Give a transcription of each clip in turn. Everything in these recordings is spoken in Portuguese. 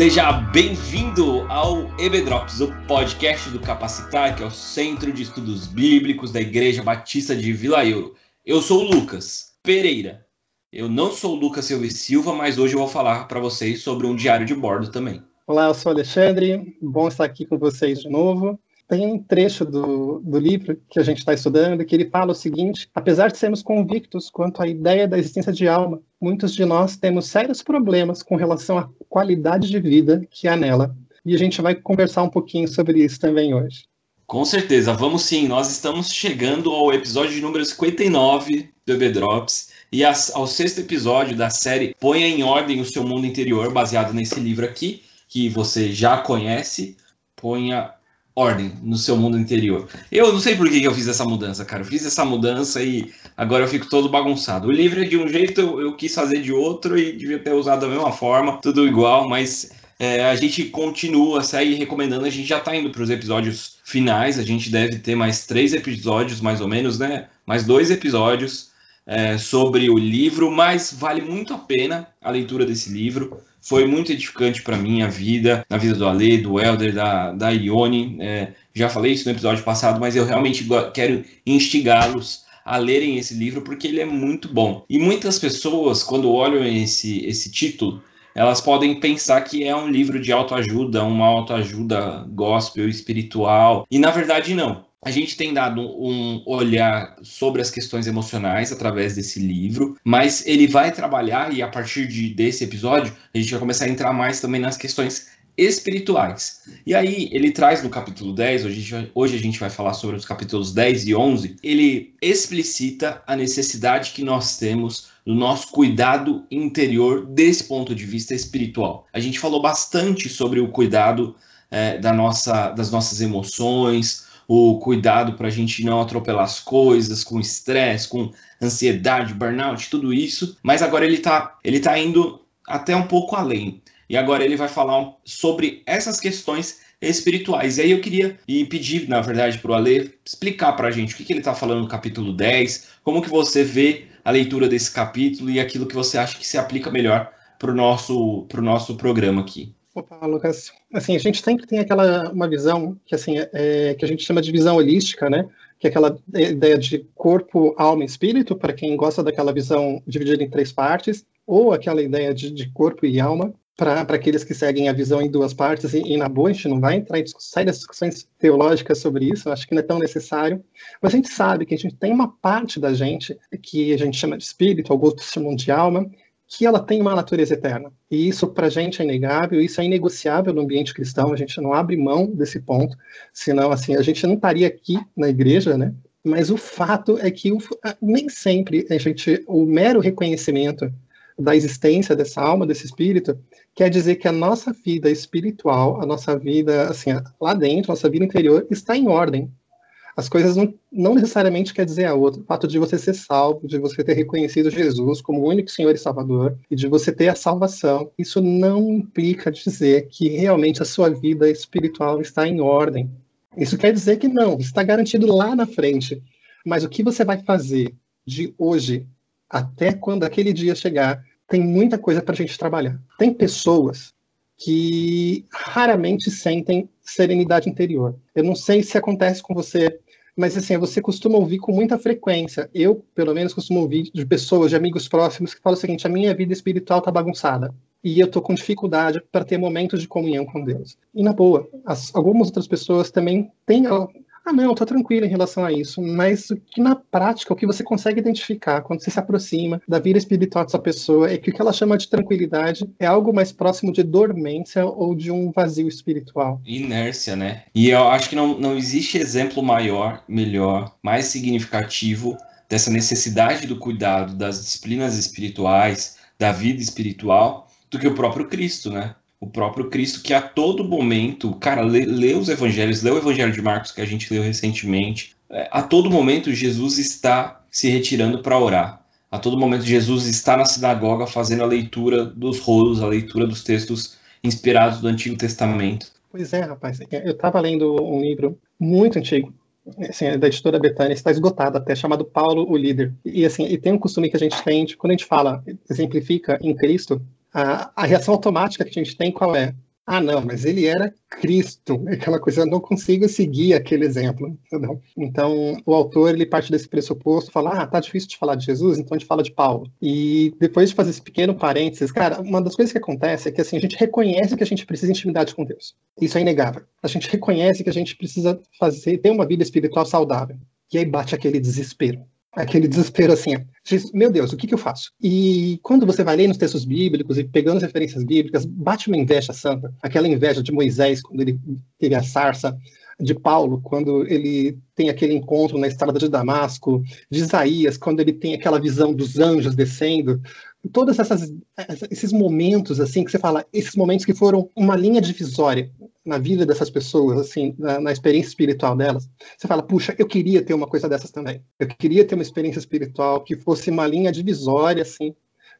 Seja bem-vindo ao EBDrops, o podcast do Capacitar, que é o Centro de Estudos Bíblicos da Igreja Batista de Vila Euro. Eu sou o Lucas Pereira. Eu não sou o Lucas Silva Silva, mas hoje eu vou falar para vocês sobre um diário de bordo também. Olá, eu sou Alexandre, bom estar aqui com vocês de novo. Tem um trecho do, do livro que a gente está estudando que ele fala o seguinte: apesar de sermos convictos quanto à ideia da existência de alma, muitos de nós temos sérios problemas com relação à qualidade de vida que há nela. E a gente vai conversar um pouquinho sobre isso também hoje. Com certeza, vamos sim. Nós estamos chegando ao episódio número 59 do EB Drops e ao sexto episódio da série Ponha em Ordem o Seu Mundo Interior, baseado nesse livro aqui que você já conhece, ponha ordem no seu mundo interior. Eu não sei por que eu fiz essa mudança, cara. Eu fiz essa mudança e agora eu fico todo bagunçado. O livro é de um jeito, eu, eu quis fazer de outro e devia ter usado da mesma forma, tudo igual, mas é, a gente continua, segue recomendando. A gente já tá indo para os episódios finais. A gente deve ter mais três episódios, mais ou menos, né? Mais dois episódios é, sobre o livro, mas vale muito a pena a leitura desse livro. Foi muito edificante para mim a vida, na vida do Ale, do Elder, da, da Ione. É, já falei isso no episódio passado, mas eu realmente quero instigá-los a lerem esse livro porque ele é muito bom. E muitas pessoas, quando olham esse, esse título, elas podem pensar que é um livro de autoajuda, uma autoajuda gospel espiritual. E na verdade, não a gente tem dado um olhar sobre as questões emocionais através desse livro, mas ele vai trabalhar, e a partir de, desse episódio, a gente vai começar a entrar mais também nas questões espirituais. E aí, ele traz no capítulo 10, hoje a, gente vai, hoje a gente vai falar sobre os capítulos 10 e 11, ele explicita a necessidade que nós temos do nosso cuidado interior desse ponto de vista espiritual. A gente falou bastante sobre o cuidado é, da nossa, das nossas emoções, o cuidado para a gente não atropelar as coisas, com estresse, com ansiedade, burnout, tudo isso. Mas agora ele está ele tá indo até um pouco além. E agora ele vai falar sobre essas questões espirituais. E aí eu queria e pedir, na verdade, para o Ale explicar para a gente o que, que ele está falando no capítulo 10, como que você vê a leitura desse capítulo e aquilo que você acha que se aplica melhor para o nosso, pro nosso programa aqui. Opa, Lucas. Assim, a gente sempre tem aquela uma visão que assim é, que a gente chama de visão holística, né? Que é aquela ideia de corpo, alma e espírito, para quem gosta daquela visão dividida em três partes, ou aquela ideia de, de corpo e alma, para aqueles que seguem a visão em duas partes, e, e, na boa, a gente não vai entrar em sérias discussões teológicas sobre isso, acho que não é tão necessário, mas a gente sabe que a gente tem uma parte da gente que a gente chama de espírito, alguns chamam de alma, que ela tem uma natureza eterna. E isso para a gente é inegável, isso é inegociável no ambiente cristão, a gente não abre mão desse ponto, senão assim, a gente não estaria aqui na igreja, né? Mas o fato é que o, nem sempre a gente, o mero reconhecimento da existência dessa alma, desse espírito, quer dizer que a nossa vida espiritual, a nossa vida, assim, lá dentro, a nossa vida interior, está em ordem as coisas não, não necessariamente quer dizer a outra. O fato de você ser salvo, de você ter reconhecido Jesus como o único Senhor e Salvador, e de você ter a salvação, isso não implica dizer que realmente a sua vida espiritual está em ordem. Isso quer dizer que não, está garantido lá na frente. Mas o que você vai fazer de hoje até quando aquele dia chegar, tem muita coisa para a gente trabalhar. Tem pessoas que raramente sentem serenidade interior. Eu não sei se acontece com você, mas assim, você costuma ouvir com muita frequência. Eu, pelo menos, costumo ouvir de pessoas, de amigos próximos, que falam o seguinte: a minha vida espiritual está bagunçada. E eu estou com dificuldade para ter momentos de comunhão com Deus. E na boa, as, algumas outras pessoas também têm ah, não, estou tranquilo em relação a isso, mas o que na prática, o que você consegue identificar quando você se aproxima da vida espiritual dessa pessoa é que o que ela chama de tranquilidade é algo mais próximo de dormência ou de um vazio espiritual. Inércia, né? E eu acho que não, não existe exemplo maior, melhor, mais significativo dessa necessidade do cuidado das disciplinas espirituais, da vida espiritual, do que o próprio Cristo, né? O próprio Cristo, que a todo momento, cara, lê, lê, os evangelhos, lê o evangelho de Marcos que a gente leu recentemente. É, a todo momento, Jesus está se retirando para orar. A todo momento, Jesus está na sinagoga fazendo a leitura dos rolos, a leitura dos textos inspirados do Antigo Testamento. Pois é, rapaz. Eu estava lendo um livro muito antigo, assim, da editora Betânia, está esgotado até, chamado Paulo o Líder. E assim, e tem um costume que a gente tem, de, quando a gente fala, exemplifica em Cristo, a, a reação automática que a gente tem qual é? Ah, não, mas ele era Cristo, aquela coisa, eu não consigo seguir aquele exemplo, entendeu? Então, o autor, ele parte desse pressuposto, fala, ah, tá difícil de falar de Jesus, então a gente fala de Paulo. E depois de fazer esse pequeno parênteses, cara, uma das coisas que acontece é que, assim, a gente reconhece que a gente precisa de intimidade com Deus. Isso é inegável. A gente reconhece que a gente precisa fazer, ter uma vida espiritual saudável. E aí bate aquele desespero aquele desespero assim, diz, meu Deus, o que, que eu faço? E quando você vai ler nos textos bíblicos e pegando as referências bíblicas, bate uma inveja santa, aquela inveja de Moisés quando ele teve a sarça, de Paulo, quando ele tem aquele encontro na estrada de Damasco, de Isaías, quando ele tem aquela visão dos anjos descendo, todos esses momentos assim que você fala, esses momentos que foram uma linha divisória na vida dessas pessoas, assim, na, na, experiência espiritual delas, você fala, puxa, eu queria ter uma coisa dessas também. Eu queria ter uma experiência espiritual que fosse uma linha divisória, assim,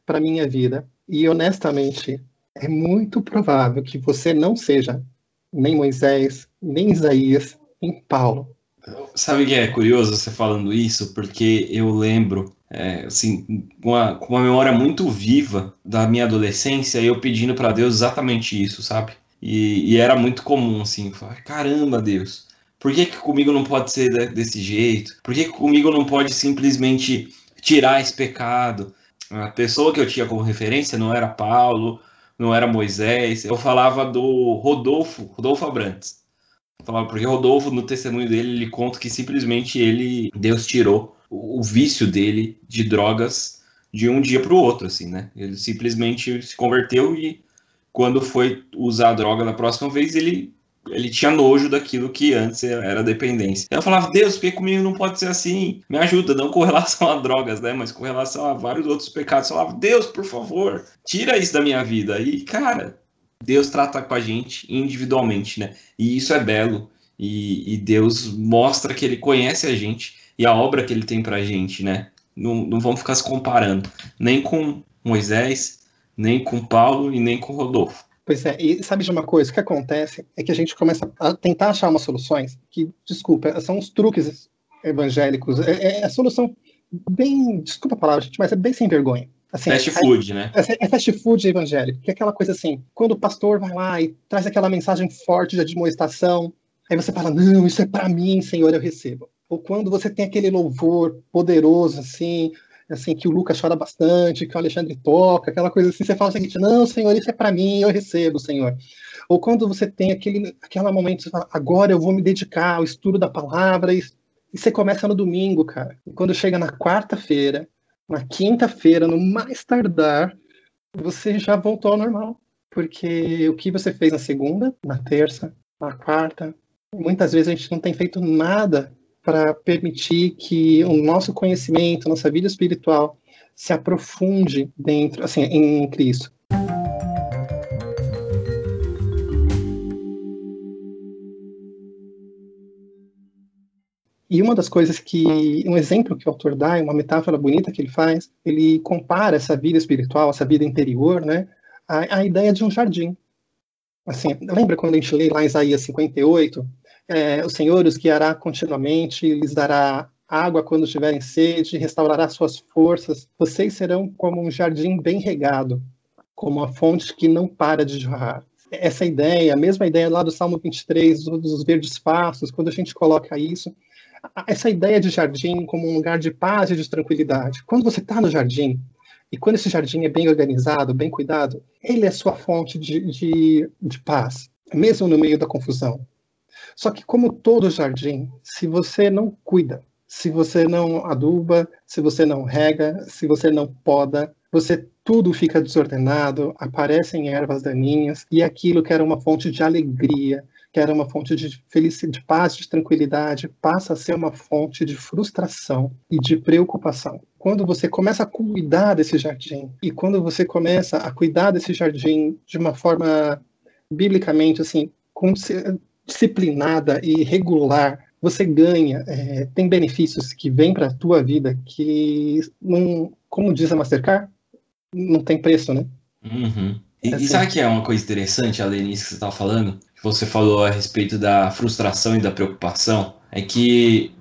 para minha vida. E honestamente, é muito provável que você não seja nem Moisés, nem Isaías, nem Paulo. Sabe que é curioso você falando isso? Porque eu lembro, é, assim, com uma, uma memória muito viva da minha adolescência, eu pedindo para Deus exatamente isso, sabe? E, e, era muito comum, assim, falar, caramba, Deus, por que, que comigo não pode ser desse jeito? Por que, que comigo não pode simplesmente tirar esse pecado? A pessoa que eu tinha como referência não era Paulo, não era Moisés, eu falava do Rodolfo, Rodolfo Abrantes. Eu falava, porque Rodolfo, no testemunho dele, ele conta que simplesmente ele, Deus tirou o, vício dele de drogas de um dia para o outro, assim, né? Ele simplesmente se converteu e quando foi usar a droga da próxima vez, ele, ele tinha nojo daquilo que antes era dependência. Eu falava, Deus, por que comigo não pode ser assim? Me ajuda, não com relação a drogas, né? Mas com relação a vários outros pecados. Eu falava, Deus, por favor, tira isso da minha vida. E, cara, Deus trata com a gente individualmente, né? E isso é belo. E, e Deus mostra que ele conhece a gente e a obra que ele tem pra gente, né? Não, não vamos ficar se comparando nem com Moisés, nem com Paulo e nem com Rodolfo. Pois é, e sabe de uma coisa? O que acontece é que a gente começa a tentar achar umas soluções que, desculpa, são uns truques evangélicos. É, é, é a solução bem, desculpa a palavra, gente, mas é bem sem vergonha. Assim, fast food, né? É, é fast food evangélico, que é aquela coisa assim, quando o pastor vai lá e traz aquela mensagem forte de admoestação, aí você fala, não, isso é para mim, Senhor, eu recebo. Ou quando você tem aquele louvor poderoso, assim, assim, que o Lucas chora bastante, que o Alexandre toca, aquela coisa assim, você fala o seguinte, não, Senhor, isso é para mim, eu recebo, Senhor. Ou quando você tem aquele, aquele momento, você fala, agora eu vou me dedicar ao estudo da palavra, e, e você começa no domingo, cara. E quando chega na quarta-feira, na quinta-feira, no mais tardar, você já voltou ao normal. Porque o que você fez na segunda, na terça, na quarta, muitas vezes a gente não tem feito nada para permitir que o nosso conhecimento, nossa vida espiritual se aprofunde dentro, assim, em Cristo. E uma das coisas que, um exemplo que o autor dá, uma metáfora bonita que ele faz, ele compara essa vida espiritual, essa vida interior, né, à, à ideia de um jardim. Assim, lembra quando a gente lê lá em Isaías 58, é, o Senhor os guiará continuamente, lhes dará água quando tiverem sede, restaurará suas forças. Vocês serão como um jardim bem regado, como uma fonte que não para de jorrar. Essa ideia, a mesma ideia lá do Salmo 23, dos verdes pastos, quando a gente coloca isso, essa ideia de jardim como um lugar de paz e de tranquilidade. Quando você está no jardim, e quando esse jardim é bem organizado, bem cuidado, ele é sua fonte de, de, de paz, mesmo no meio da confusão. Só que, como todo jardim, se você não cuida, se você não aduba, se você não rega, se você não poda, você tudo fica desordenado, aparecem ervas daninhas e aquilo que era uma fonte de alegria, que era uma fonte de felicidade, de paz, de tranquilidade, passa a ser uma fonte de frustração e de preocupação. Quando você começa a cuidar desse jardim e quando você começa a cuidar desse jardim de uma forma biblicamente assim, disciplinada e regular, você ganha, é, tem benefícios que vêm para a tua vida que, não, como diz a Mastercard, não tem preço, né? Uhum. E, é assim. e, sabe que é uma coisa interessante, além disso que você estava falando? Que você falou a respeito da frustração e da preocupação, é que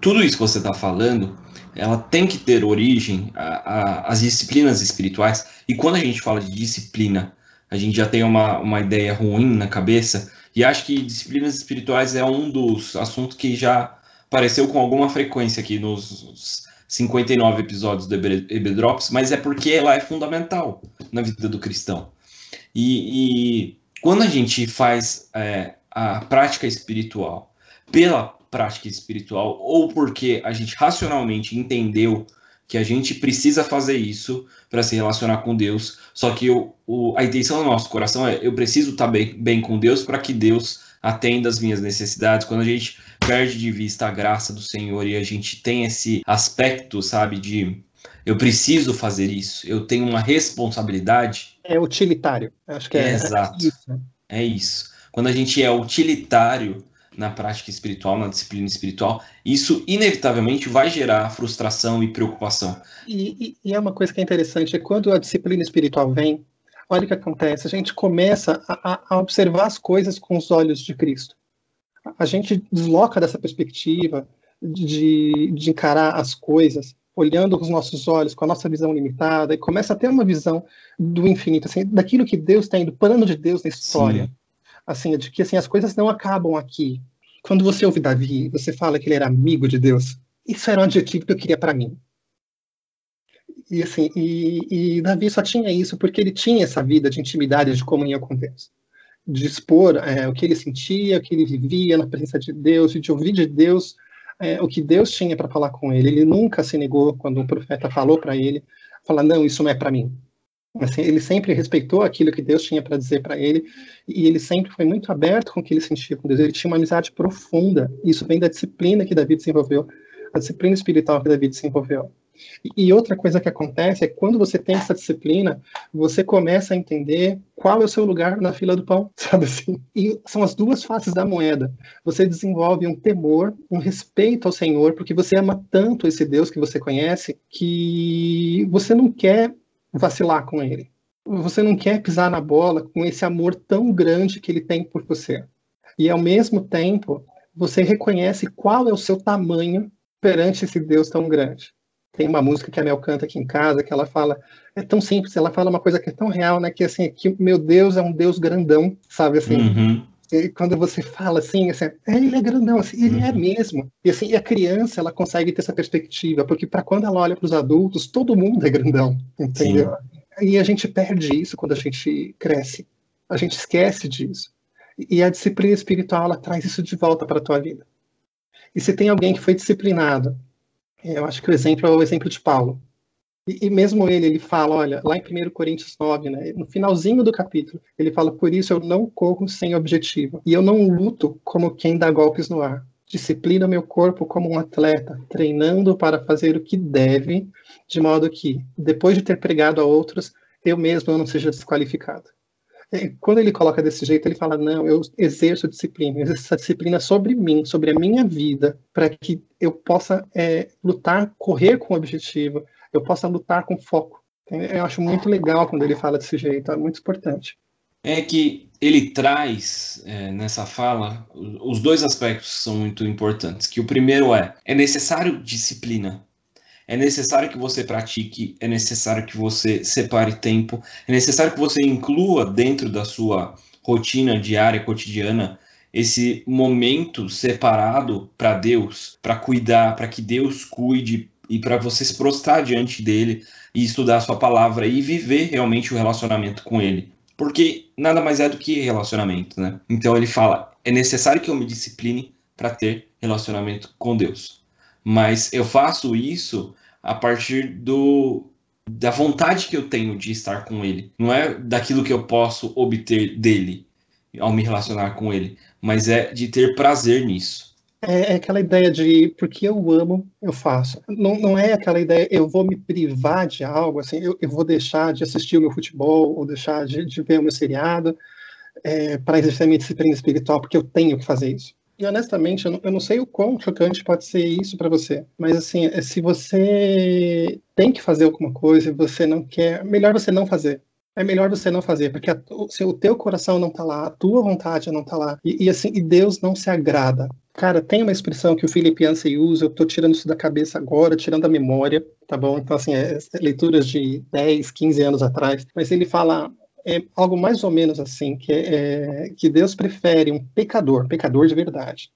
tudo isso que você está falando ela tem que ter origem, a, a, as disciplinas espirituais, e quando a gente fala de disciplina, a gente já tem uma, uma ideia ruim na cabeça, e acho que disciplinas espirituais é um dos assuntos que já apareceu com alguma frequência aqui nos 59 episódios do Ebedrops, mas é porque ela é fundamental na vida do cristão. E, e quando a gente faz é, a prática espiritual pela prática espiritual, ou porque a gente racionalmente entendeu que a gente precisa fazer isso para se relacionar com Deus, só que o, o, a intenção do nosso coração é eu preciso estar tá bem, bem com Deus para que Deus atenda as minhas necessidades. Quando a gente perde de vista a graça do Senhor e a gente tem esse aspecto, sabe, de eu preciso fazer isso, eu tenho uma responsabilidade. É utilitário, acho que é, é exato. É isso. É isso. Quando a gente é utilitário na prática espiritual, na disciplina espiritual, isso inevitavelmente vai gerar frustração e preocupação. E, e, e é uma coisa que é interessante, é quando a disciplina espiritual vem, olha o que acontece, a gente começa a, a observar as coisas com os olhos de Cristo. A gente desloca dessa perspectiva de, de encarar as coisas olhando com os nossos olhos, com a nossa visão limitada, e começa a ter uma visão do infinito, assim, daquilo que Deus tem, do plano de Deus na história. Sim assim, de que assim, as coisas não acabam aqui. Quando você ouve Davi, você fala que ele era amigo de Deus. Isso era um adjetivo que eu queria para mim. E assim, e, e, Davi só tinha isso porque ele tinha essa vida de intimidade, de comunhão com Deus, de expor é, o que ele sentia, o que ele vivia na presença de Deus, e de ouvir de Deus é, o que Deus tinha para falar com ele. Ele nunca se negou quando um profeta falou para ele, falar não, isso não é para mim. Assim, ele sempre respeitou aquilo que Deus tinha para dizer para ele e ele sempre foi muito aberto com o que ele sentia com Deus. Ele tinha uma amizade profunda. Isso vem da disciplina que Davi desenvolveu, a disciplina espiritual que Davi desenvolveu. E outra coisa que acontece é que quando você tem essa disciplina, você começa a entender qual é o seu lugar na fila do pão, sabe assim? E são as duas faces da moeda. Você desenvolve um temor, um respeito ao Senhor, porque você ama tanto esse Deus que você conhece, que você não quer vacilar com ele. Você não quer pisar na bola com esse amor tão grande que ele tem por você. E ao mesmo tempo, você reconhece qual é o seu tamanho perante esse Deus tão grande. Tem uma música que a Mel canta aqui em casa que ela fala, é tão simples, ela fala uma coisa que é tão real, né? Que assim, que meu Deus é um Deus grandão, sabe assim? Uhum. Quando você fala assim, assim ele é grandão, assim, ele é uhum. é mesmo. E assim, a criança, ela consegue ter essa perspectiva, porque para quando ela olha para os adultos, todo mundo é grandão, entendeu? Sim. E a gente perde isso quando a gente cresce. A gente esquece disso. E a disciplina espiritual, ela traz isso de volta para a tua vida. E se tem alguém que foi disciplinado, eu acho que o exemplo é o exemplo de Paulo. E, e, mesmo ele, ele fala, olha, lá em 1 Coríntios 9, né, no finalzinho do capítulo, ele fala, por isso eu não corro sem objetivo, e eu não luto como quem dá golpes no ar. Disciplina meu corpo como um atleta, treinando para fazer o que deve, de modo que, depois de ter pregado a outros, eu mesmo não seja desqualificado. E quando ele coloca desse jeito, ele fala: Não, eu exerço disciplina, eu exerço essa disciplina sobre mim, sobre a minha vida, para que eu possa é, lutar, correr com o objetivo, eu possa lutar com foco. Eu acho muito legal quando ele fala desse jeito, é muito importante. É que ele traz é, nessa fala os dois aspectos que são muito importantes. Que o primeiro é é necessário disciplina, é necessário que você pratique, é necessário que você separe tempo, é necessário que você inclua dentro da sua rotina diária, cotidiana, esse momento separado para Deus, para cuidar, para que Deus cuide e para você se prostrar diante dele e estudar a sua palavra e viver realmente o relacionamento com ele. Porque nada mais é do que relacionamento, né? Então ele fala: é necessário que eu me discipline para ter relacionamento com Deus. Mas eu faço isso a partir do da vontade que eu tenho de estar com ele. Não é daquilo que eu posso obter dele ao me relacionar com ele, mas é de ter prazer nisso. É, é, aquela ideia de porque eu amo, eu faço. Não, não é aquela ideia, eu vou me privar de algo, assim, eu, eu vou deixar de assistir o meu futebol, ou deixar de, de ver o meu seriado, é, para exercer minha disciplina espiritual, porque eu tenho que fazer isso. E honestamente, eu não, eu não sei o quão chocante pode ser isso para você, mas assim, é, se você tem que fazer alguma coisa e você não quer, melhor você não fazer é melhor você não fazer, porque a, o, o teu coração não está lá, a tua vontade não está lá. E, e, assim, e Deus não se agrada Cara, tem uma expressão que o Felipe Yancey usa, eu estou tirando isso da cabeça agora, tirando da memória, tá bom? Então, assim, é, é leituras de 10, 15 anos atrás, mas ele fala é, algo mais ou menos assim, que, é, que Deus prefere um pecador, pecador de verdade,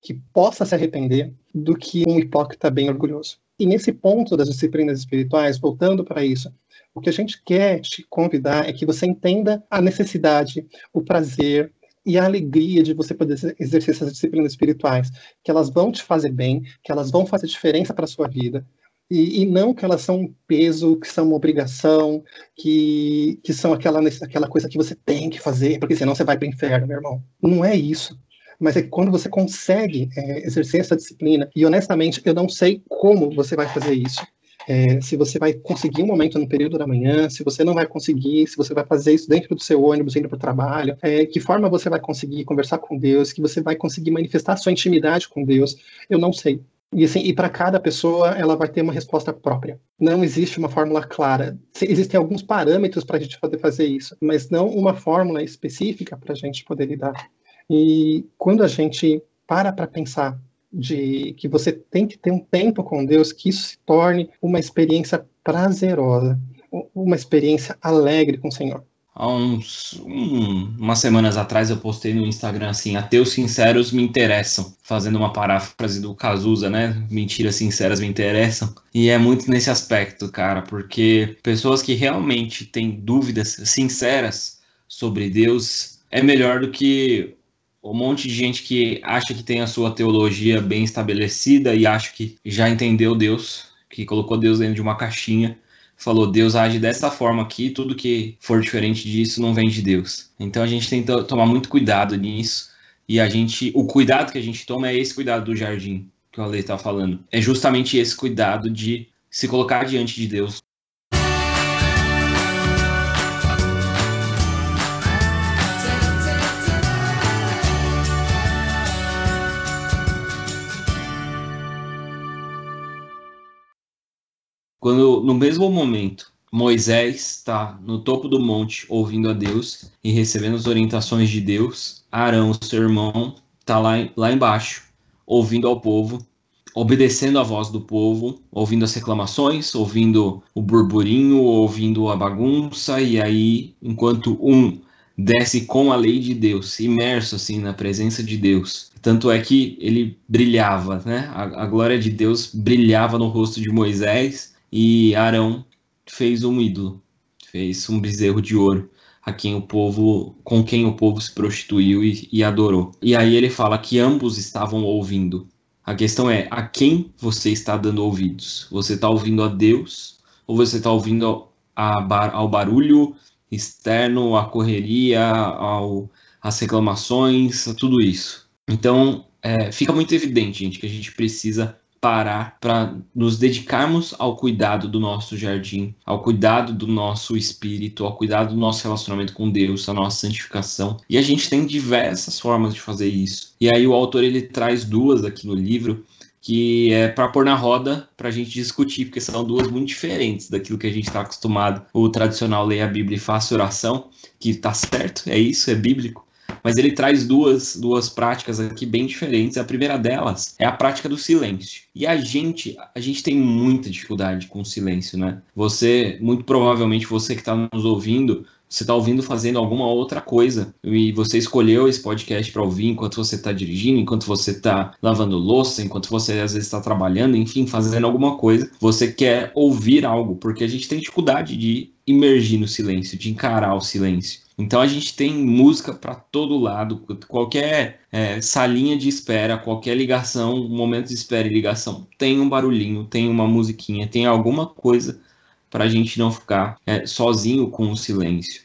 que possa se arrepender, do que um hipócrita bem orgulhoso. E nesse ponto das disciplinas espirituais, voltando para isso, o que a gente quer te convidar é que você entenda a necessidade, o prazer, e a alegria de você poder exercer essas disciplinas espirituais, que elas vão te fazer bem, que elas vão fazer diferença para a sua vida, e, e, não que elas são um peso, que são uma obrigação, que, que são aquela, aquela coisa que você tem que fazer, porque senão você vai para o inferno, meu irmão. Não é isso. Mas é que quando você consegue é, exercer essa disciplina, e honestamente, eu não sei como você vai fazer isso, é, se você vai conseguir um momento no período da manhã, se você não vai conseguir, se você vai fazer isso dentro do seu ônibus, indo para o trabalho, é, que forma você vai conseguir conversar com Deus, que você vai conseguir manifestar sua intimidade com Deus, eu não sei. E, assim, e para cada pessoa, ela vai ter uma resposta própria. Não existe uma fórmula clara. Existem alguns parâmetros para a gente poder fazer isso, mas não uma fórmula específica para a gente poder lidar. E quando a gente para para pensar de que você tem que ter um tempo com Deus, que isso se torne uma experiência prazerosa, uma experiência alegre com o Senhor. Há uns um, umas semanas atrás eu postei no Instagram assim, ateus sinceros me interessam, fazendo uma paráfrase do Cazuza, né? Mentiras sinceras me interessam. E é muito nesse aspecto, cara, porque pessoas que realmente têm dúvidas sinceras sobre Deus é melhor do que um monte de gente que acha que tem a sua teologia bem estabelecida e acha que já entendeu Deus, que colocou Deus dentro de uma caixinha, falou Deus age dessa forma aqui, tudo que for diferente disso não vem de Deus. Então a gente tem que tomar muito cuidado nisso e a gente, o cuidado que a gente toma é esse cuidado do jardim que o Ale está falando. É justamente esse cuidado de se colocar diante de Deus Quando no mesmo momento Moisés está no topo do monte ouvindo a Deus e recebendo as orientações de Deus, Arão, seu irmão, está lá, lá embaixo ouvindo ao povo, obedecendo a voz do povo, ouvindo as reclamações, ouvindo o burburinho, ouvindo a bagunça, e aí, enquanto um desce com a lei de Deus, imerso assim na presença de Deus. Tanto é que ele brilhava, né? A, a glória de Deus brilhava no rosto de Moisés e Arão fez um ídolo, fez um bezerro de ouro a quem o povo, com quem o povo se prostituiu e, e adorou. E aí ele fala que ambos estavam ouvindo. A questão é a quem você está dando ouvidos? Você está ouvindo a Deus ou você está ouvindo a, ao barulho externo, à correria, ao, às reclamações, a tudo isso? Então é, fica muito evidente, gente, que a gente precisa parar para nos dedicarmos ao cuidado do nosso jardim, ao cuidado do nosso espírito, ao cuidado do nosso relacionamento com Deus, a nossa santificação. E a gente tem diversas formas de fazer isso. E aí o autor ele traz duas aqui no livro que é para pôr na roda para a gente discutir, porque são duas muito diferentes daquilo que a gente está acostumado. O tradicional leia a Bíblia e faça oração, que está certo, é isso, é bíblico. Mas ele traz duas, duas práticas aqui bem diferentes. A primeira delas é a prática do silêncio. E a gente, a gente tem muita dificuldade com o silêncio, né? Você, muito provavelmente, você que está nos ouvindo, você está ouvindo fazendo alguma outra coisa e você escolheu esse podcast para ouvir enquanto você está dirigindo, enquanto você está lavando louça, enquanto você às vezes está trabalhando, enfim, fazendo alguma coisa. Você quer ouvir algo, porque a gente tem dificuldade de imergir no silêncio, de encarar o silêncio. Então a gente tem música para todo lado, qualquer é, salinha de espera, qualquer ligação, momento de espera e ligação, tem um barulhinho, tem uma musiquinha, tem alguma coisa para a gente não ficar é, sozinho com o silêncio.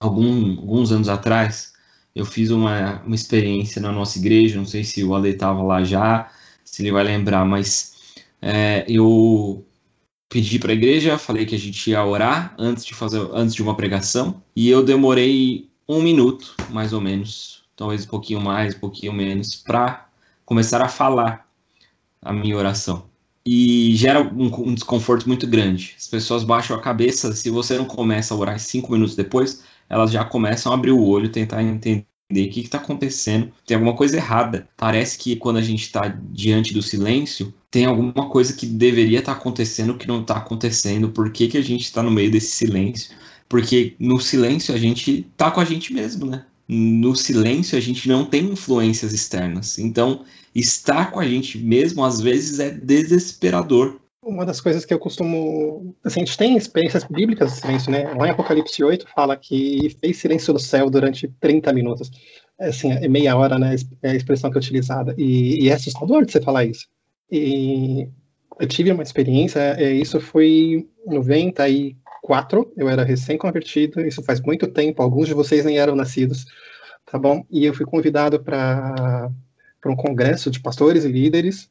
Algum, alguns anos atrás, eu fiz uma, uma experiência na nossa igreja, não sei se o Ale estava lá já, se ele vai lembrar, mas é, eu pedi para a igreja, falei que a gente ia orar antes de fazer, antes de uma pregação, e eu demorei um minuto, mais ou menos, talvez um pouquinho mais, um pouquinho menos, para começar a falar a minha oração. E gera um, um, desconforto muito grande. As pessoas baixam a cabeça, se você não começa a orar cinco minutos depois, elas já começam a abrir o olho, tentar entender o que está acontecendo. Tem alguma coisa errada. Parece que quando a gente está diante do silêncio, tem alguma coisa que deveria estar tá acontecendo que não está acontecendo. Por que, que a gente está no meio desse silêncio? Porque no silêncio a gente tá com a gente mesmo, né? No silêncio a gente não tem influências externas. Então, estar com a gente mesmo às vezes é desesperador. Uma das coisas que eu costumo. Assim, a gente tem experiências bíblicas de silêncio, né? Lá em Apocalipse 8 fala que fez silêncio no céu durante 30 minutos. É, assim, é meia hora, né? É a expressão que é utilizada. E, e é assustador de você falar isso. E eu tive uma experiência, é, isso foi em 94, eu era recém-convertido, isso faz muito tempo, alguns de vocês nem eram nascidos, tá bom? E eu fui convidado para um congresso de pastores e líderes,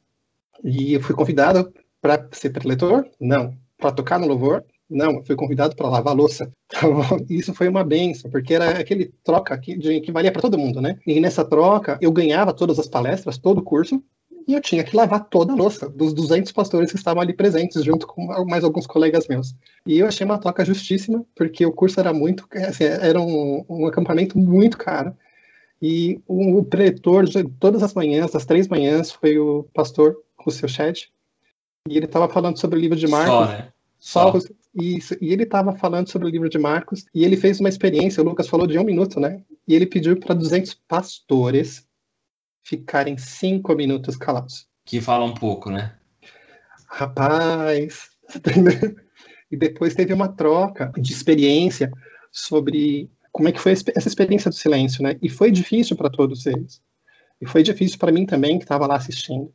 e eu fui convidado para ser preletor? Não. Para tocar no louvor? Não. Fui convidado para lavar louça. Tá Isso foi uma benção, porque era aquele troca que, que valia para todo mundo, né? E nessa troca, eu ganhava todas as palestras, todo o curso, e eu tinha que lavar toda a louça dos 200 pastores que estavam ali presentes, junto com mais alguns colegas meus. E eu achei uma troca justíssima, porque o curso era muito, assim, era um, um acampamento muito caro. E o preletor, todas as manhãs, das três manhãs, foi o pastor seu Chat, e ele estava falando sobre o livro de Marcos. Só, né? Só. Só. Isso, e ele estava falando sobre o livro de Marcos, e ele fez uma experiência, o Lucas falou de um minuto, né? E ele pediu para 200 pastores ficarem cinco minutos calados. Que fala um pouco, né? Rapaz, e depois teve uma troca de experiência sobre como é que foi essa experiência do silêncio, né? E foi difícil para todos eles. E foi difícil para mim também, que estava lá assistindo.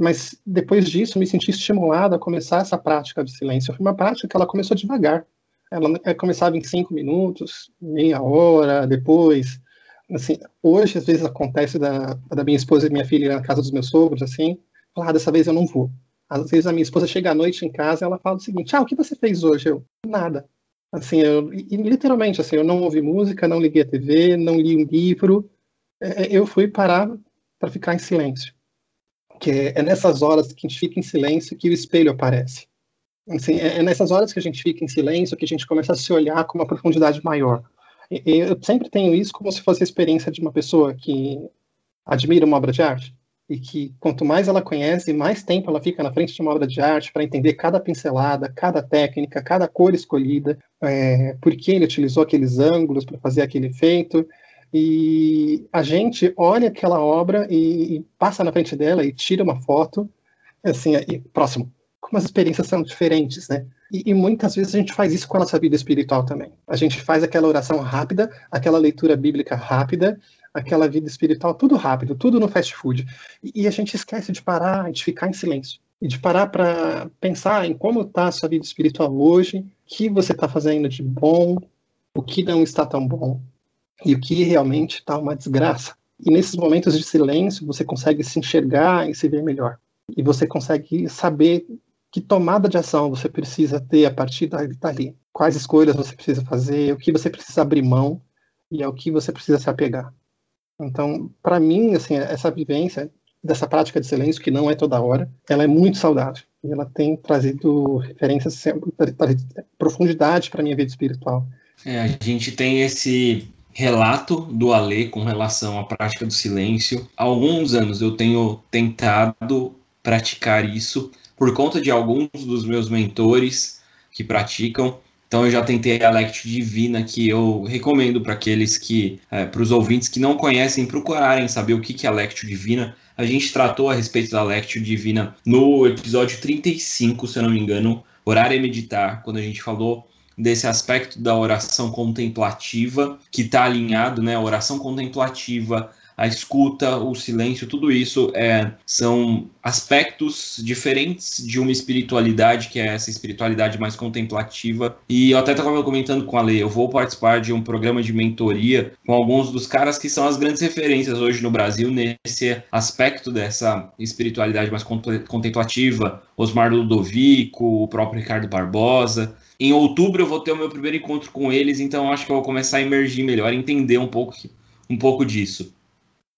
Mas depois disso, me senti estimulado a começar essa prática do silêncio. Foi uma prática que ela começou devagar. Ela começava em cinco minutos, meia hora, depois. Assim, hoje, às vezes, acontece da, da minha esposa e minha filha na casa dos meus sogros, assim, falar, ah, dessa vez eu não vou. Às vezes a minha esposa chega à noite em casa e ela fala o seguinte, ah, o que você fez hoje? Eu, nada. Assim, eu, e, literalmente, assim, eu não ouvi música, não liguei a TV, não li um livro, é, é eu fui parar para ficar em silêncio que é, é, nessas horas que a gente fica em silêncio que o espelho aparece. Assim, é, é, nessas horas que a gente fica em silêncio que a gente começa a se olhar com uma profundidade maior. E, eu sempre tenho isso como se fosse a experiência de uma pessoa que admira uma obra de arte e que quanto mais ela conhece, mais tempo ela fica na frente de uma obra de arte para entender cada pincelada, cada técnica, cada cor escolhida, é, por que ele utilizou aqueles ângulos para fazer aquele efeito e a gente olha aquela obra e, e passa na frente dela e tira uma foto, assim, próximo. Como as experiências são diferentes, né? E, e, muitas vezes a gente faz isso com a nossa vida espiritual também. A gente faz aquela oração rápida, aquela leitura bíblica rápida, aquela vida espiritual, tudo rápido, tudo no fast food. E, e a gente esquece de parar, de ficar em silêncio. E de parar para pensar em como está a sua vida espiritual hoje, o que você está fazendo de bom, o que não está tão bom e o que realmente está uma desgraça. E nesses momentos de silêncio, você consegue se enxergar e se ver melhor. E você consegue saber que tomada de ação você precisa ter a partir dali. Quais escolhas você precisa fazer, o que você precisa abrir mão e ao que você precisa se apegar. Então, para mim, assim, essa vivência dessa prática de silêncio, que não é toda hora, ela é muito saudável. E ela tem trazido referências, profundidade para a minha vida espiritual. É, a gente tem esse relato do Alê com relação à prática do silêncio. Há alguns anos eu tenho tentado praticar isso por conta de alguns dos meus mentores que praticam. Então eu já tentei a Lectio Divina, que eu recomendo para aqueles que, é, para os ouvintes que não conhecem, procurarem saber o que é a Lectio Divina. A gente tratou a respeito da Lectio Divina no episódio 35, se eu não me engano, Orar e Meditar, quando a gente falou desse aspecto da oração contemplativa, que está alinhado, né? A oração contemplativa, a escuta, o silêncio, tudo isso é, são aspectos diferentes de uma espiritualidade, que é essa espiritualidade mais contemplativa. E eu até estava comentando com a Lei, eu vou participar de um programa de mentoria com alguns dos caras que são as grandes referências hoje no Brasil nesse aspecto dessa espiritualidade mais contemplativa. Osmar Ludovico, o próprio Ricardo Barbosa. Em outubro eu vou ter o meu primeiro encontro com eles, então acho que eu vou começar a emergir melhor, entender um pouco, um pouco disso.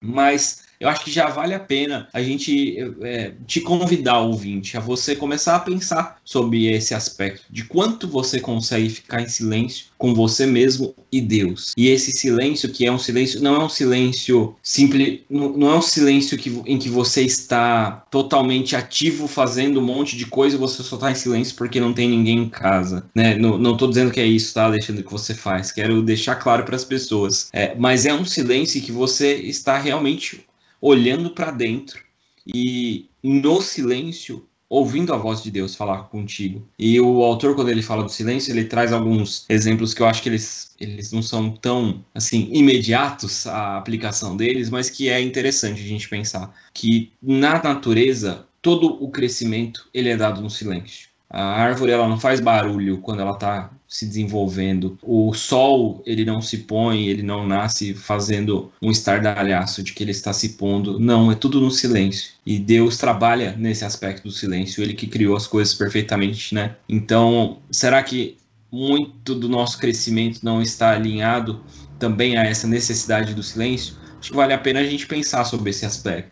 Mas eu acho que já vale a pena a gente é, te convidar, ouvinte, a você começar a pensar sobre esse aspecto, de quanto você consegue ficar em silêncio com você mesmo e Deus. E esse silêncio, que é um silêncio, não é um silêncio simples, não é um silêncio que, em que você está totalmente ativo fazendo um monte de coisa e você só está em silêncio porque não tem ninguém em casa. Né? Não, tô dizendo que é isso, tá, Alexandre, que você faz. Quero deixar claro para as pessoas. É, mas é um silêncio que você está realmente olhando para dentro e no silêncio ouvindo a voz de Deus falar contigo. E o autor, quando ele fala do silêncio, ele traz alguns exemplos que eu acho que eles, eles não são tão, assim, imediatos a aplicação deles, mas que é interessante a gente pensar que na natureza todo o crescimento ele é dado no silêncio. A árvore ela não faz barulho quando ela está se desenvolvendo. O sol ele não se põe, ele não nasce fazendo um estardalhaço de que ele está se pondo. Não, é tudo no silêncio. E Deus trabalha nesse aspecto do silêncio. Ele que criou as coisas perfeitamente, né? Então, será que muito do nosso crescimento não está alinhado também a essa necessidade do silêncio? Acho que vale a pena a gente pensar sobre esse aspecto.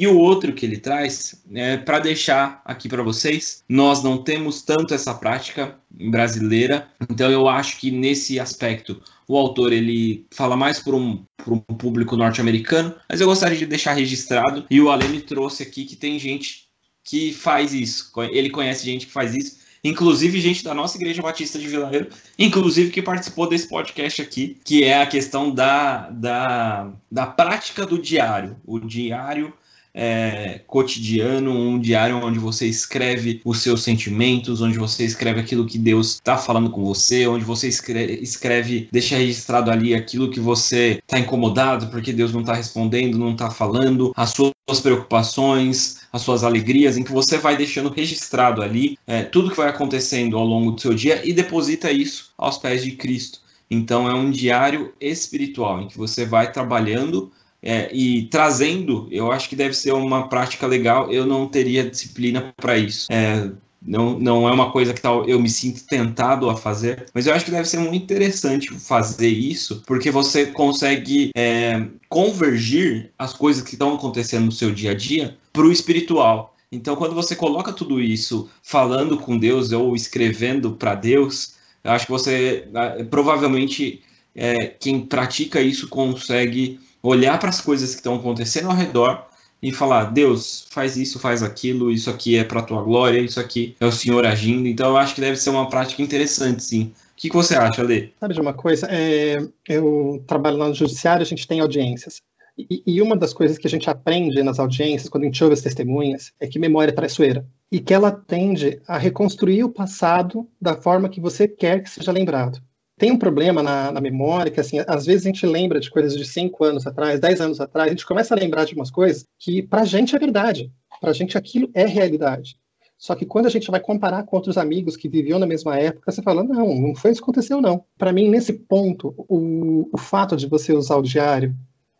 E o outro que ele traz, é, para deixar aqui para vocês, nós não temos tanto essa prática brasileira, então eu acho que nesse aspecto o autor ele fala mais por um, por um público norte-americano, mas eu gostaria de deixar registrado, e o Alene trouxe aqui que tem gente que faz isso, ele conhece gente que faz isso, inclusive gente da nossa Igreja Batista de Vilareiro, inclusive que participou desse podcast aqui, que é a questão da, da, da prática do diário. O diário é, cotidiano, um diário onde você escreve os seus sentimentos, onde você escreve aquilo que Deus está falando com você, onde você escreve, escreve, deixa registrado ali aquilo que você está incomodado porque Deus não está respondendo, não está falando, as suas preocupações, as suas alegrias, em que você vai deixando registrado ali é, tudo que vai acontecendo ao longo do seu dia e deposita isso aos pés de Cristo. Então é um diário espiritual em que você vai trabalhando é, e trazendo, eu acho que deve ser uma prática legal. Eu não teria disciplina para isso. É, não, não é uma coisa que tal eu me sinto tentado a fazer, mas eu acho que deve ser muito interessante fazer isso, porque você consegue é, convergir as coisas que estão acontecendo no seu dia a dia para o espiritual. Então, quando você coloca tudo isso falando com Deus ou escrevendo para Deus, eu acho que você provavelmente é, quem pratica isso consegue olhar para as coisas que estão acontecendo ao redor e falar: Deus, faz isso, faz aquilo, isso aqui é para tua glória, isso aqui é o Senhor agindo. Então, eu acho que deve ser uma prática interessante, sim. O que, que você acha, Lê? Sabe de uma coisa? É, eu trabalho lá no judiciário, a gente tem audiências. E, e, uma das coisas que a gente aprende nas audiências, quando a gente ouve as testemunhas, é que memória é traiçoeira. E que ela tende a reconstruir o passado da forma que você quer que seja lembrado tem um problema na, na, memória que, assim, às vezes a gente lembra de coisas de 5 anos atrás, 10 anos atrás, a gente começa a lembrar de umas coisas que pra gente é verdade, pra gente aquilo é realidade. Só que quando a gente vai comparar com outros amigos que viviam na mesma época, você fala, não, não foi isso que aconteceu, não. Para mim, nesse ponto, o, o fato de você usar o diário,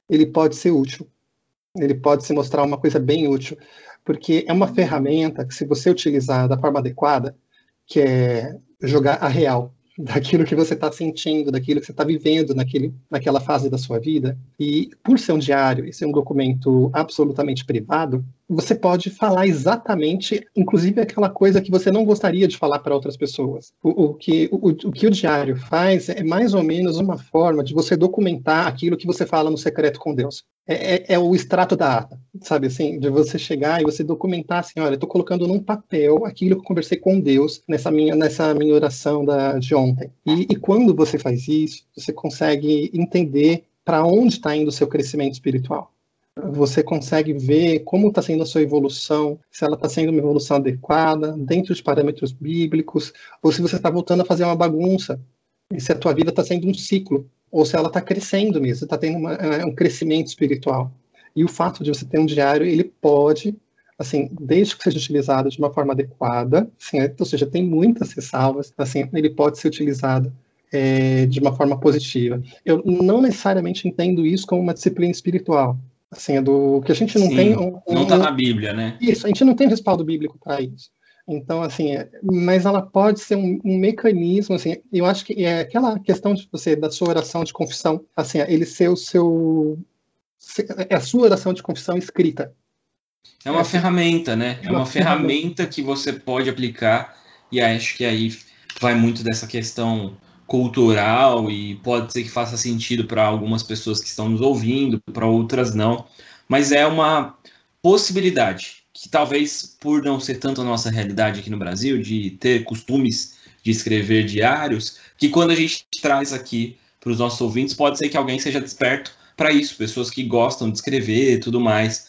ele pode ser útil. Ele pode se mostrar uma coisa bem útil, porque é uma ferramenta que, se você utilizar da forma adequada, que é jogar a real daquilo que você está sentindo, daquilo que você está vivendo naquele, naquela fase da sua vida. E por ser um diário e ser um documento absolutamente privado, você pode falar exatamente, inclusive aquela coisa que você não gostaria de falar para outras pessoas. O, o que, o, o, que o diário faz é mais ou menos uma forma de você documentar aquilo que você fala no secreto com Deus. É, é, é o extrato da ata, sabe assim, de você chegar e você documentar assim, olha, estou colocando num papel aquilo que eu conversei com Deus nessa minha, nessa minha oração da, de ontem. E, e quando você faz isso, você consegue entender para onde está indo o seu crescimento espiritual você consegue ver como está sendo a sua evolução, se ela está sendo uma evolução adequada, dentro dos parâmetros bíblicos, ou se você está voltando a fazer uma bagunça, e se a tua vida está sendo um ciclo, ou se ela está crescendo mesmo, está tendo uma, é, um crescimento espiritual. E o fato de você ter um diário, ele pode, assim, desde que seja utilizado de uma forma adequada, assim, ou seja, tem muitas ressalvas, assim, ele pode ser utilizado é, de uma forma positiva. Eu não necessariamente entendo isso como uma disciplina espiritual, Assim, é do que a gente não Sim, tem. Um, não está na Bíblia, né? Isso, a gente não tem respaldo bíblico para isso. Então, assim, é, mas ela pode ser um, um, mecanismo, assim, eu acho que é aquela questão de você, da sua oração de confissão, assim, ele ser o seu, é a sua oração de confissão escrita. É uma é, ferramenta, né? É uma, uma ferramenta, ferramenta que você pode aplicar, e acho que aí vai muito dessa questão cultural e pode ser que faça sentido para algumas pessoas que estão nos ouvindo, para outras não, mas é uma possibilidade que talvez por não ser tanto a nossa realidade aqui no Brasil de ter costumes de escrever diários, que quando a gente traz aqui para os nossos ouvintes, pode ser que alguém seja desperto para isso, pessoas que gostam de escrever e tudo mais.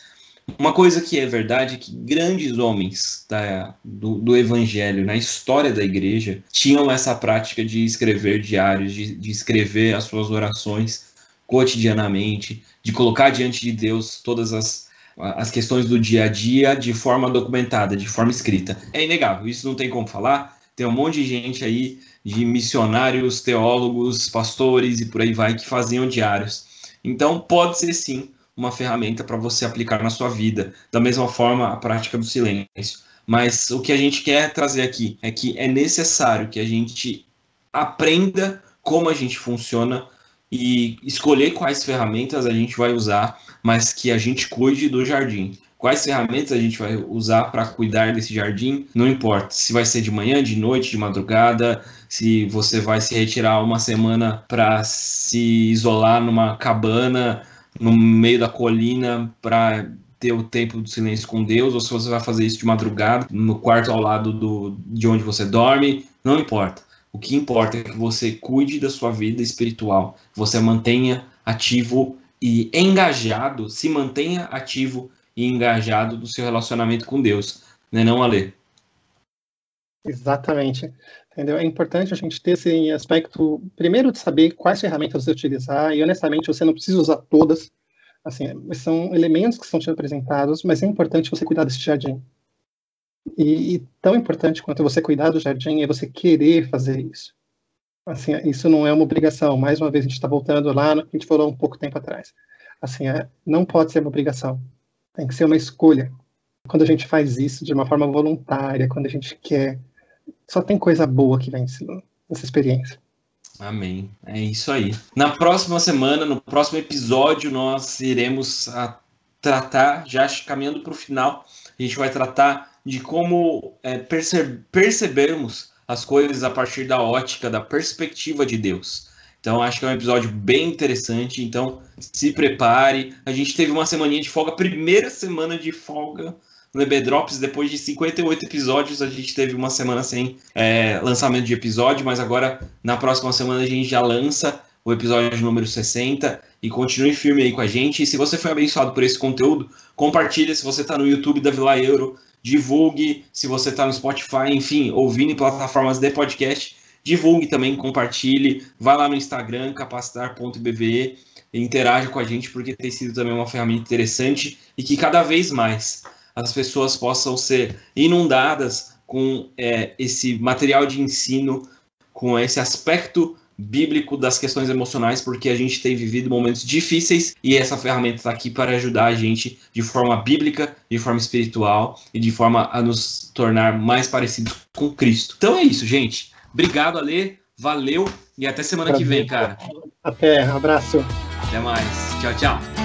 Uma coisa que é verdade é que grandes homens da, do, do, evangelho na história da igreja tinham essa prática de escrever diários, de, de escrever as suas orações cotidianamente, de colocar diante de Deus todas as, as questões do dia a dia de forma documentada, de forma escrita. É inegável, isso não tem como falar. Tem um monte de gente aí, de missionários, teólogos, pastores e por aí vai, que faziam diários. Então, pode ser sim uma ferramenta para você aplicar na sua vida. Da mesma forma, a prática do silêncio. Mas o que a gente quer trazer aqui é que é necessário que a gente aprenda como a gente funciona e escolher quais ferramentas a gente vai usar, mas que a gente cuide do jardim. Quais ferramentas a gente vai usar para cuidar desse jardim, não importa. Se vai ser de manhã, de noite, de madrugada, se você vai se retirar uma semana para se isolar numa cabana no meio da colina para ter o tempo do silêncio com Deus, ou se você vai fazer isso de madrugada, no quarto ao lado do, de onde você dorme, não importa. O que importa é que você cuide da sua vida espiritual, você mantenha ativo e engajado, se mantenha ativo e engajado no seu relacionamento com Deus, né, não, Ale? Exatamente. Entendeu? É importante a gente ter esse aspecto, primeiro, de saber quais ferramentas você utilizar, e honestamente você não precisa usar todas. Assim, são elementos que estão te apresentados, mas é importante você cuidar desse jardim. E, e, tão importante quanto você cuidar do jardim é você querer fazer isso. Assim, isso não é uma obrigação. Mais uma vez, a gente está voltando lá no que a gente falou um pouco tempo atrás. Assim, é, não pode ser uma obrigação. Tem que ser uma escolha. Quando a gente faz isso de uma forma voluntária, quando a gente quer, só tem coisa boa que vem nessa experiência. Amém. É isso aí. Na próxima semana, no próximo episódio, nós iremos tratar, já caminhando para o final, a gente vai tratar de como é, perce percebermos as coisas a partir da ótica, da perspectiva de Deus. Então, acho que é um episódio bem interessante. Então, se prepare. A gente teve uma semaninha de folga, primeira semana de folga no EB Drops, depois de 58 episódios, a gente teve uma semana sem é, lançamento de episódio, mas agora na próxima semana a gente já lança o episódio número 60 e continue firme aí com a gente. E se você foi abençoado por esse conteúdo, compartilha. Se você está no YouTube da Vila Euro, divulgue. Se você está no Spotify, enfim, ouvindo em plataformas de podcast, divulgue também, compartilhe, vá lá no Instagram, capacitar.bve, interaja com a gente, porque tem sido também uma ferramenta interessante e que cada vez mais as pessoas possam ser inundadas com é, esse material de ensino, com esse aspecto bíblico das questões emocionais, porque a gente tem vivido momentos difíceis e essa ferramenta está aqui para ajudar a gente de forma bíblica, de forma espiritual e de forma a nos tornar mais parecidos com Cristo. Então é isso, gente. Obrigado, Ale. Valeu e até semana que vem, cara. Até, um abraço. Até mais. Tchau, tchau.